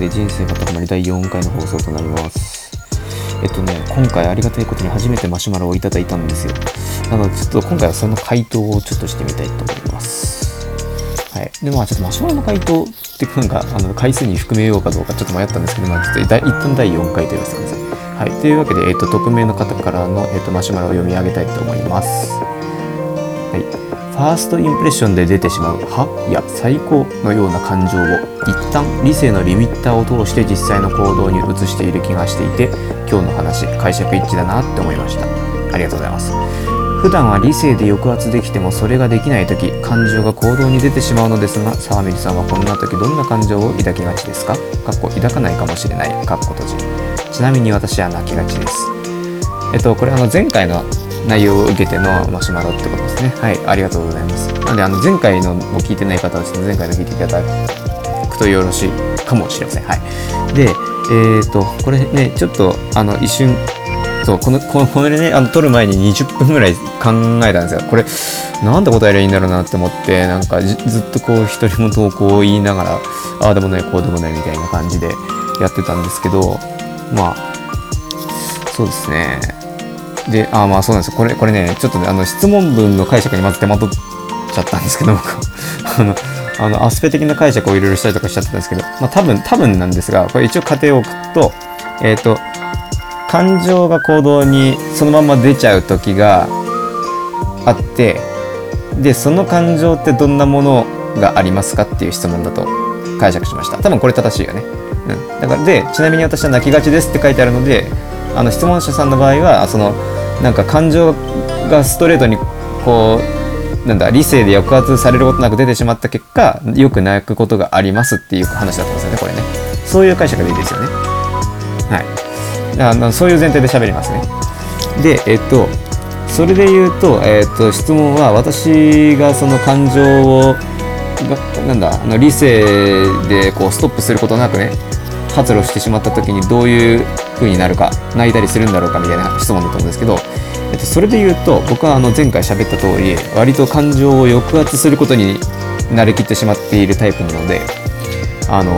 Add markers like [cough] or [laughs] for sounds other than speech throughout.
で人生が高まり第4回の放送となります。えっとね、今回ありがたいことに初めてマシュマロをいただいたんですよ。なので、ちょっと今回はその回答をちょっとしてみたいと思います。はい。で、まあちょっとマシュマロの回答ってなんか、あの、回数に含めようかどうかちょっと迷ったんですけど、まあちょっと第一旦第4回と言わせてください。はい。というわけで、えっと、匿名の方からの、えっと、マシュマロを読み上げたいと思います。ファーストインプレッションで出てしまう「は」や「最高」のような感情を一旦理性のリミッターを通して実際の行動に移している気がしていて今日の話解釈一致だなって思いました。ありがとうございます普段は理性で抑圧できてもそれができない時感情が行動に出てしまうのですが沢水さんはこんな時どんな感情を抱きがちですか？かっこ抱かないかもしれない。かっこ閉じ。ちなみに私は泣きがちです。えっとこれあの前回の内容を受けてのマシュマロってことですね。はい、ありがとうございます。なので、あの前回のも聞いてない方は、ちょっと前回の聞いていただくとよろしいかもしれません。はい。で、えっ、ー、と、これね、ちょっと、あの、一瞬、そうこのこのこれねあの撮る前に20分ぐらい考えたんですよこれなんで答えりゃいいんだろうなって思ってなんかずっとこう一人も投稿を言いながらああでもないこうでもないみたいな感じでやってたんですけどまあそうですねで、あまあそうなんですよ。これ、これね、ちょっとね、あの、質問文の解釈にまず手間取っちゃったんですけど、僕 [laughs] あの、あの、アスペ的な解釈をいろいろしたりとかしちゃったんですけど、まあ多分、多分なんですが、これ一応仮定を置くと、えっ、ー、と、感情が行動にそのまま出ちゃう時があって、で、その感情ってどんなものがありますかっていう質問だと解釈しました。多分これ正しいよね。うん。だから、で、ちなみに私は泣きがちですって書いてあるので、あの質問者さんの場合はそのなんか感情がストレートにこうなんだ理性で抑圧されることなく出てしまった結果よく泣くことがありますっていう話だったんですよねこれね。そういう解釈でいいですよね。はい。あのそういう前提で喋りますね。でえっとそれで言うと,、えっと質問は私がその感情をなんだあの理性でこうストップすることなくね発露してしまった時にどういう風になるか泣いたりするんだろうかみたいな質問だと思うんですけど、えっと、それで言うと僕はあの前回喋った通り割と感情を抑圧することに慣れきってしまっているタイプなのであの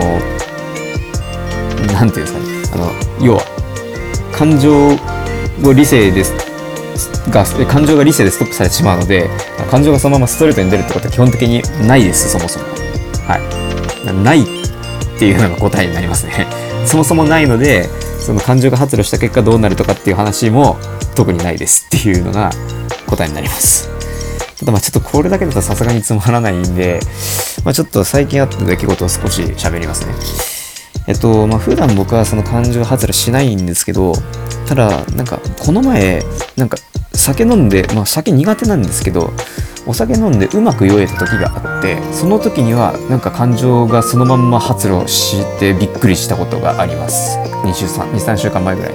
何て言うんですかね。あの要は感情を理性ですが感情が理性でストップされてしまうので感情がそのままストレートに出るってことは基本的にないですそもそも。はい。ないっていうのが答えになりますね。[laughs] そもそもないのでその感情が発露した結果どうなるとかっていう話も特にないですっていうのが答えになります。ただまあちょっとこれだけだとさすがにつまらないんで、まあ、ちょっと最近あった出来事を少し喋りますね。えっとまあ普段僕はその感情発露しないんですけどただなんかこの前なんか酒飲んでまあ酒苦手なんですけどお酒飲んでうまく酔えた時があってその時にはなんか感情がそのまんま発露してびっくりしたことがあります。23週間前ぐらい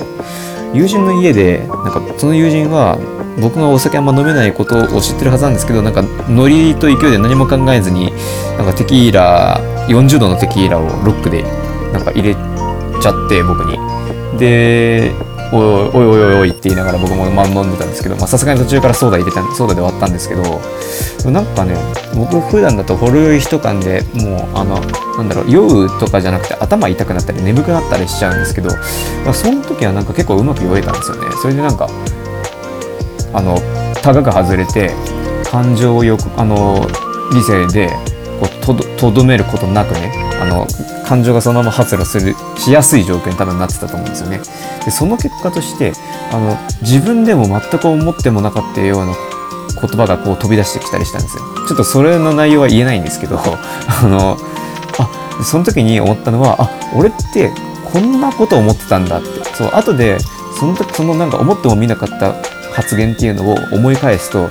友人の家でなんかその友人は僕がお酒あんま飲めないことを知ってるはずなんですけどなんかノリと勢いで何も考えずになんかテキーラ40度のテキーラをロックでなんか入れちゃって僕に。でおいおいおいおいおいって言いながら僕も飲んでたんですけどさすがに途中からソーダ入れたソーダで割ったんですけどなんかね僕普段だとほろ酔い一缶でもうあのなんだろう酔うとかじゃなくて頭痛くなったり眠くなったりしちゃうんですけどその時はなんか結構うまく酔えたんですよねそれでなんかあのタガが外れて感情をよくあの理性でこうとどとどめることなくねあの感情がそのまま発露するしやすい状況に多分なってたと思うんですよね。でその結果としてあの自分でも全く思ってもなかったような言葉がこう飛び出してきたりしたんですよ。ちょっとそれの内容は言えないんですけど [laughs] あのあその時に思ったのはあ俺ってこんなこと思ってたんだってそう後でその時そのなんか思ってもみなかった発言っていうのを思い返すと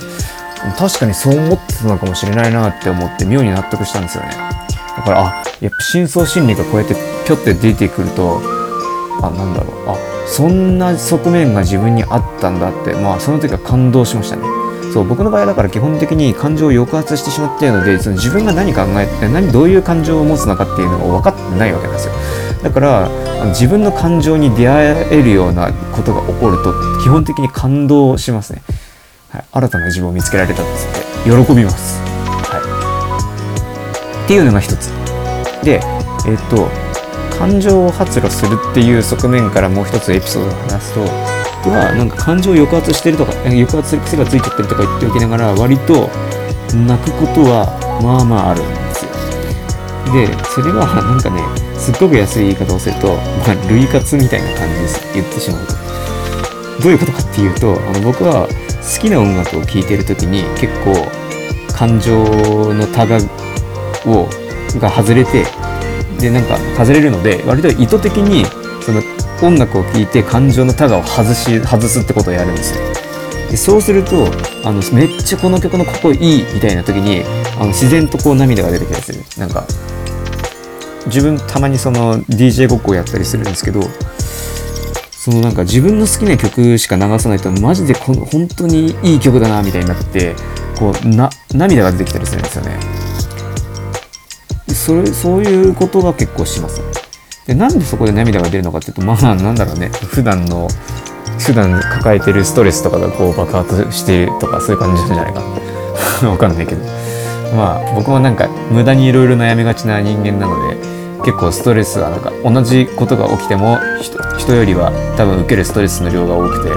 確かにそう思ってたのかもしれないなって思って妙に納得したんですよね。からあやっぱ深層心理がこうやってぴょって出てくるとあなんだろう。あそんな側面が自分にあったんだってまあその時は感動しましたね。そう僕の場合だから基本的に感情を抑圧してしまっているのでその自分が何考えて何どういう感情を持つのかっていうのが分かってないわけなんですよ。だから自分の感情に出会えるようなことが起こると基本的に感動しますね、はい、新たな自分を見つけられたっつって喜びます、はい、っていうのが一つ。でえっ、と感情を発露するっていう側面からもう一つエピソードを話すと僕はなんか感情を抑圧してるとか抑圧する癖がついちゃってるとか言っておきながら割と泣くことはまあまああるんですよ。でそれはなんかねすっごく安い言い方をすると、まあ、類活みたいな感じです言ってしまうと。どういうことかっていうとあの僕は好きな音楽を聴いてる時に結構感情のタガをが外れてでなんか外れるので割と意図的にその音楽を聴いて感情のタガを外し外すってことをやるんですよ。でそうするとあのめっちゃこの曲のかっこいいみたいな時にあの自然とこう涙が出てきたりする。なんか自分たまにその DJ ごっこをやったりするんですけどそのなんか自分の好きな曲しか流さないとマジでこの本当にいい曲だなみたいになってこうな涙が出てきたりするんですよね。それそういうことが結構しますでなんでそこで涙が出るのかっていうとまあなんだろうね。普段の普段抱えてるストレスとかがこう爆発しているとかそういう感じじゃないか。な [laughs] わかんないけど。まあ僕もなんか無駄にいろいろ悩みがちな人間なので結構ストレスはなんか同じことが起きても人よりは多分受けるストレスの量が多くて、う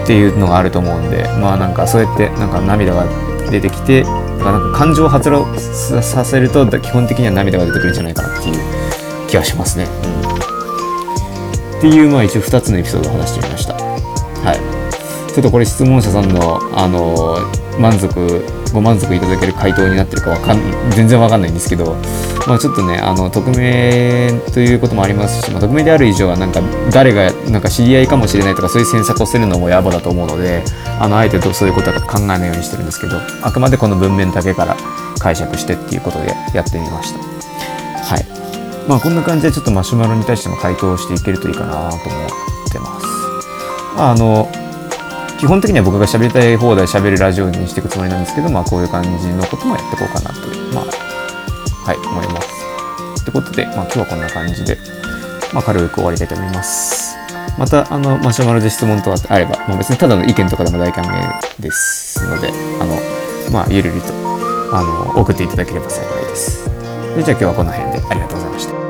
ん、っていうのがあると思うんでまあなんかそうやってなんか涙が出てきてかなんか感情を発露させると基本的には涙が出てくるんじゃないかなっていう気がしますね。うん、っていうまあ一応2つのエピソードを話してみました。はいちょっとこれ質問者さんの、あの満足ご満足いただける回答になってるかかん全然わかんないんですけど、まあ、ちょっとねあの匿名ということもありますし、まあ、匿名である以上はなんか誰がなんか知り合いかもしれないとかそういう詮索をするのも野暮だと思うのであのあえてそういうことは考えないようにしてるんですけどあくまでこの文面だけから解釈してっていうことでやってみました。はい。まあこんな感じでちょっとマシュマロに対しても回答していけるといいかなと思ってます。あの基本的には僕が喋りたい放題喋るラジオにしていくつもりなんですけど、まあ、こういう感じのこともやっていこうかなと。いう、まあ、はい、思います。ってことで、まあ、今日はこんな感じで、まあ、軽く終わりたいと思います。また、あの、マシュマロで質問とかあれば、まあ、別にただの意見とかでも大歓迎ですので、あの、まあ、ゆるりと、あの、送っていただければ幸いです。でじゃあ今日はこの辺でありがとうございました。